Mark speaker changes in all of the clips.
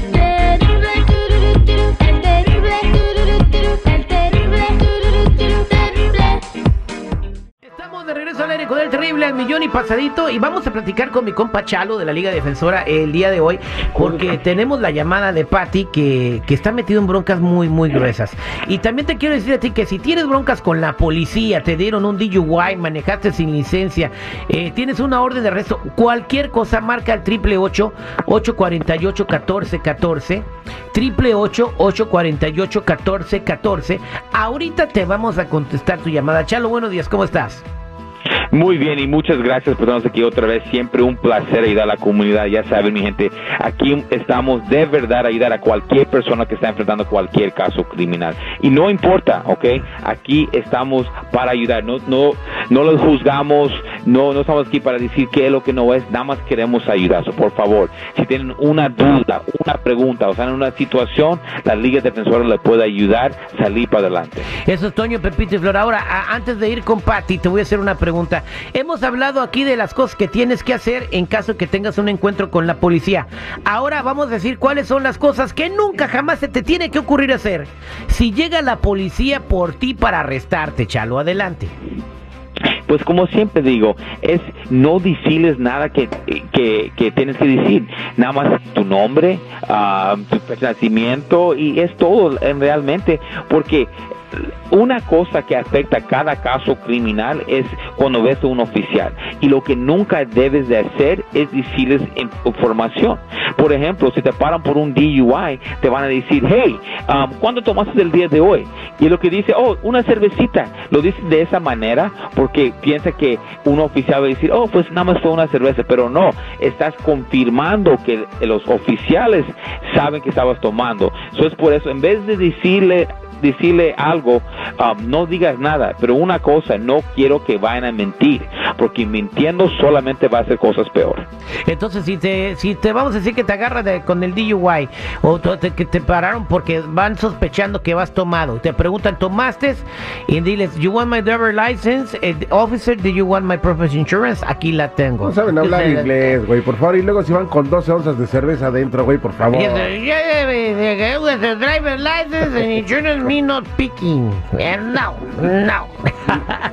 Speaker 1: bed, bed, bed, bed, bed, bed, de regreso al aire con el terrible al millón y pasadito y vamos a platicar con mi compa Chalo de la Liga Defensora el día de hoy porque tenemos la llamada de Patty que, que está metido en broncas muy muy gruesas. Y también te quiero decir a ti que si tienes broncas con la policía, te dieron un DUI, manejaste sin licencia, eh, tienes una orden de arresto, cualquier cosa marca el triple 848 14 14 triple 848 14 14 Ahorita te vamos a contestar tu llamada. Chalo, buenos días, ¿cómo estás?
Speaker 2: Muy bien y muchas gracias por estarnos aquí otra vez. Siempre un placer ayudar a la comunidad. Ya saben, mi gente, aquí estamos de verdad a ayudar a cualquier persona que está enfrentando cualquier caso criminal. Y no importa, ¿ok? Aquí estamos para ayudar. No, no, no los juzgamos, no, no estamos aquí para decir qué es lo que no es. Nada más queremos ayudar. Por favor, si tienen una duda, una pregunta, o sea, en una situación, la Liga Defensora le puede ayudar a salir para adelante.
Speaker 1: Eso es Toño, Pepito y Flor. Ahora, antes de ir con Patty, te voy a hacer una pregunta. Hemos hablado aquí de las cosas que tienes que hacer en caso que tengas un encuentro con la policía. Ahora vamos a decir cuáles son las cosas que nunca jamás se te tiene que ocurrir hacer. Si llega la policía por ti para arrestarte, Chalo, adelante.
Speaker 2: Pues como siempre digo, es no decirles nada que, que, tienes que decir, nada más tu nombre, ah, tu nacimiento y es todo en realmente, porque una cosa que afecta a cada caso criminal es cuando ves a un oficial y lo que nunca debes de hacer es decirles in- información. Por ejemplo, si te paran por un DUI, te van a decir, hey, um, ¿cuándo tomaste el día de hoy? Y lo que dice, oh, una cervecita. Lo dicen de esa manera porque piensa que un oficial va a decir, oh, pues nada más fue una cerveza, pero no, estás confirmando que los oficiales saben que estabas tomando. Eso es por eso, en vez de decirle decirle algo, um, no digas nada, pero una cosa, no quiero que vayan a mentir, porque mintiendo solamente va a hacer cosas peor.
Speaker 1: Entonces, si te, si te vamos a decir que te agarra de- con el DUI o te- que te pararon porque van sospechando que vas tomado, te preguntan, ¿tomaste? Y diles, ¿You want my driver license? Eh, officer, ¿do you want my professional insurance? Aquí la tengo.
Speaker 3: No saben hablar
Speaker 1: Entonces,
Speaker 3: inglés, güey, por favor. Y luego si van con 12 onzas de cerveza adentro, güey, por favor.
Speaker 1: Y dice, "Yeah, license and insurance me not picking. No, no.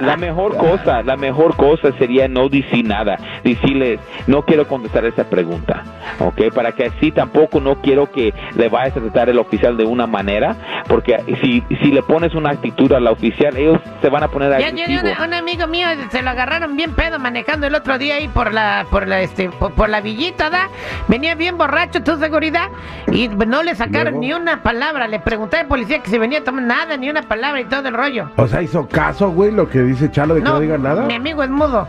Speaker 2: La mejor cosa, la mejor cosa sería no decir nada, decirles, no quiero contestar esa pregunta, ¿ok? Para que así tampoco no quiero que le vayas a tratar el oficial de una manera, porque si, si le pones una actitud al oficial, ellos se van a poner agresivos.
Speaker 1: una- un amigo mío se lo agarraron bien pedo manejando el otro día ahí por la por la este por, por la villita, ¿da? Venía bien borracho, tu seguridad y no le sacaron
Speaker 3: Luego.
Speaker 1: ni una palabra. Le pregunté al policía que si venía a tomar nada, ni una palabra y todo el rollo.
Speaker 3: O sea, hizo caso, güey, lo que dice Chalo de que no, diga nada.
Speaker 1: mi amigo es mudo.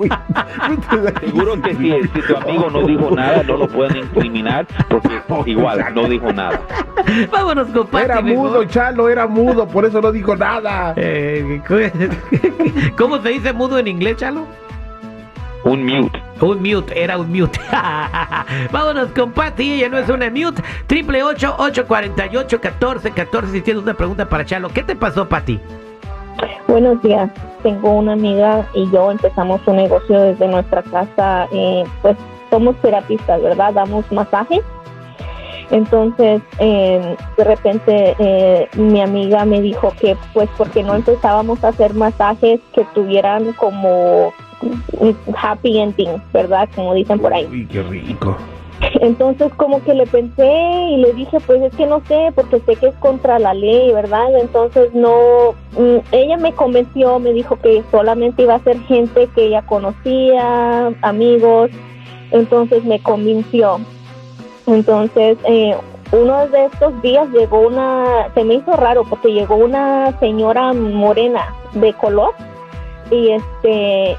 Speaker 2: Seguro que si, si tu amigo no dijo nada, no lo pueden incriminar, porque igual no dijo nada.
Speaker 1: Vámonos, compadre.
Speaker 3: Era mudo, Chalo, era mudo, por eso no dijo nada.
Speaker 1: Eh, ¿Cómo se dice mudo en inglés, Chalo?
Speaker 2: Un mute.
Speaker 1: Un mute, era un mute. Vámonos con Patty, ella no es una mute. Triple ocho ocho cuarenta y ocho catorce catorce. Si tienes una pregunta para Chalo, ¿qué te pasó, Patty?
Speaker 4: Buenos días. Tengo una amiga y yo empezamos un negocio desde nuestra casa. eh, pues somos terapistas, ¿verdad? Damos masajes. Entonces, eh, de repente, eh, mi amiga me dijo que, pues, porque no empezábamos a hacer masajes que tuvieran como happy ending, ¿verdad? Como dicen por ahí.
Speaker 3: Uy, qué rico.
Speaker 4: Entonces como que le pensé y le dije, pues es que no sé, porque sé que es contra la ley, ¿verdad? Entonces no, mm, ella me convenció, me dijo que solamente iba a ser gente que ella conocía, amigos, entonces me convenció. Entonces, eh, uno de estos días llegó una, se me hizo raro porque llegó una señora morena de color y este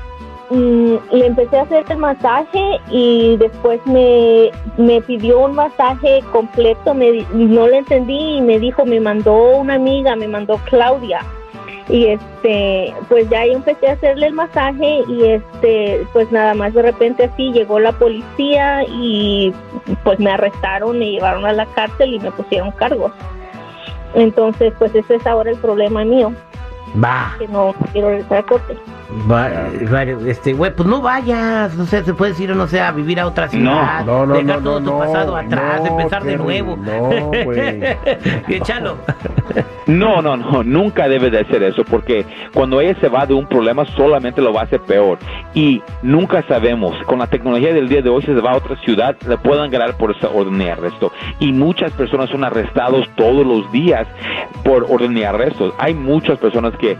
Speaker 4: mm, le empecé a hacer el masaje y después me, me pidió un masaje completo, me, no le entendí y me dijo, me mandó una amiga, me mandó Claudia. Y este, pues ya yo empecé a hacerle el masaje y este, pues nada más de repente así llegó la policía y pues me arrestaron, me llevaron a la cárcel y me pusieron cargos. Entonces, pues ese es ahora el problema mío,
Speaker 1: Va.
Speaker 4: que no quiero regresar a corte.
Speaker 1: Va, va, este, güey, pues no vayas, no sé, se puedes ir, no sé, a vivir a otra ciudad,
Speaker 3: No, no,
Speaker 1: dejar
Speaker 3: no,
Speaker 1: todo
Speaker 3: no,
Speaker 1: tu
Speaker 3: no,
Speaker 1: pasado atrás,
Speaker 3: no,
Speaker 1: empezar de
Speaker 3: Terry,
Speaker 1: nuevo.
Speaker 3: no, güey.
Speaker 1: Y échalo.
Speaker 2: No, no, no, nunca debe de hacer eso porque cuando ella se va de un problema solamente lo va a hacer peor y nunca sabemos, con la tecnología del día de hoy si se va a otra ciudad le pueden ganar por esa orden de arresto y muchas personas son arrestados todos los días por orden de arresto. Hay muchas personas que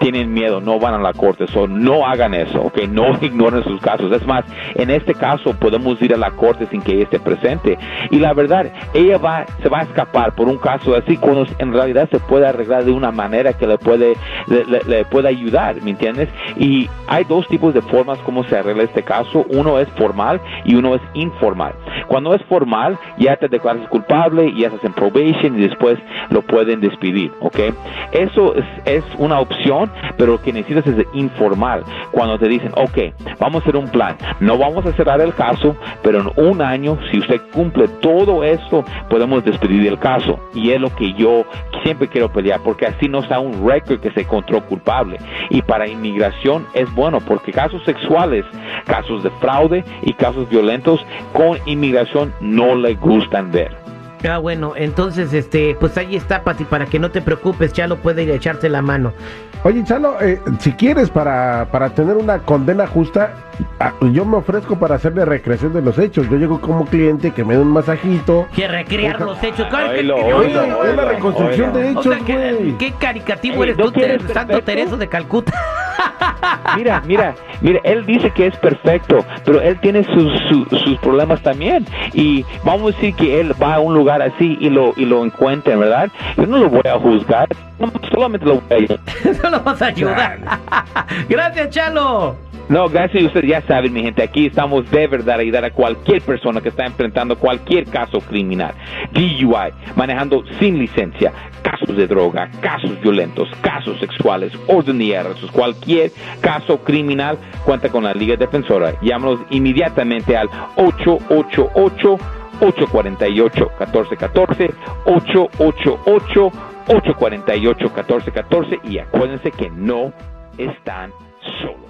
Speaker 2: tienen miedo, no van a la corte, so no hagan eso, ok, no ignoren sus casos. Es más, en este caso podemos ir a la corte sin que ella esté presente y la verdad, ella va, se va a escapar por un caso así cuando en realidad se puede arreglar de una manera que le puede, le, puede ayudar, ¿me entiendes? Y hay dos tipos de formas como se arregla este caso. Uno es formal y uno es informal. Cuando es formal, ya te declaras culpable, ya estás en probation y después lo pueden despedir, ¿ok? Eso es, es una opción, pero lo que necesitas es de informal. Cuando te dicen, ok, vamos a hacer un plan, no vamos a cerrar el caso, pero en un año, si usted cumple todo esto, podemos despedir el caso. Y es lo que yo siempre quiero pelear, porque así no está un récord que se encontró culpable. Y para inmigración es bueno, porque casos sexuales, casos de fraude y casos violentos con inmigración no le gustan ver.
Speaker 1: Ah, bueno, entonces, este, pues ahí está, Pati, para que no te preocupes, Chalo puede ir a echarte la mano.
Speaker 3: Oye, Chalo, eh, si quieres para, para tener una condena justa, ah, yo me ofrezco para hacerle recreación de los hechos. Yo llego como cliente que me dé un masajito.
Speaker 1: Que recrear los hechos. Ay,
Speaker 2: Oílo,
Speaker 1: que- que-
Speaker 2: oílo,
Speaker 3: Oye, es la reconstrucción
Speaker 2: oílo.
Speaker 3: de
Speaker 1: O
Speaker 3: hechos,
Speaker 1: sea, que-
Speaker 3: güey.
Speaker 1: qué caricativo
Speaker 2: Ey,
Speaker 1: eres
Speaker 2: ¿no
Speaker 1: tú, Santo? Tereso de Calcuta.
Speaker 2: Mira, mira, mira, él dice que es perfecto, pero él tiene sus, sus, sus problemas también. Y vamos a decir que él va a un lugar así y lo, y lo encuentra, ¿verdad? Yo no lo voy a juzgar, solamente lo voy a
Speaker 1: lo vas a ayudar. Gracias, Chalo.
Speaker 2: No, gracias a usted, ya saben, mi gente, aquí estamos de verdad a ayudar a cualquier persona que está enfrentando cualquier caso criminal. DUI, manejando sin licencia, casos de droga, casos violentos, casos sexuales, orden y arrestos, cualquier caso criminal, cuenta con la Liga Defensora. Llámanos inmediatamente al 888 848 1414 888 848 1414 y acuérdense que no están solos.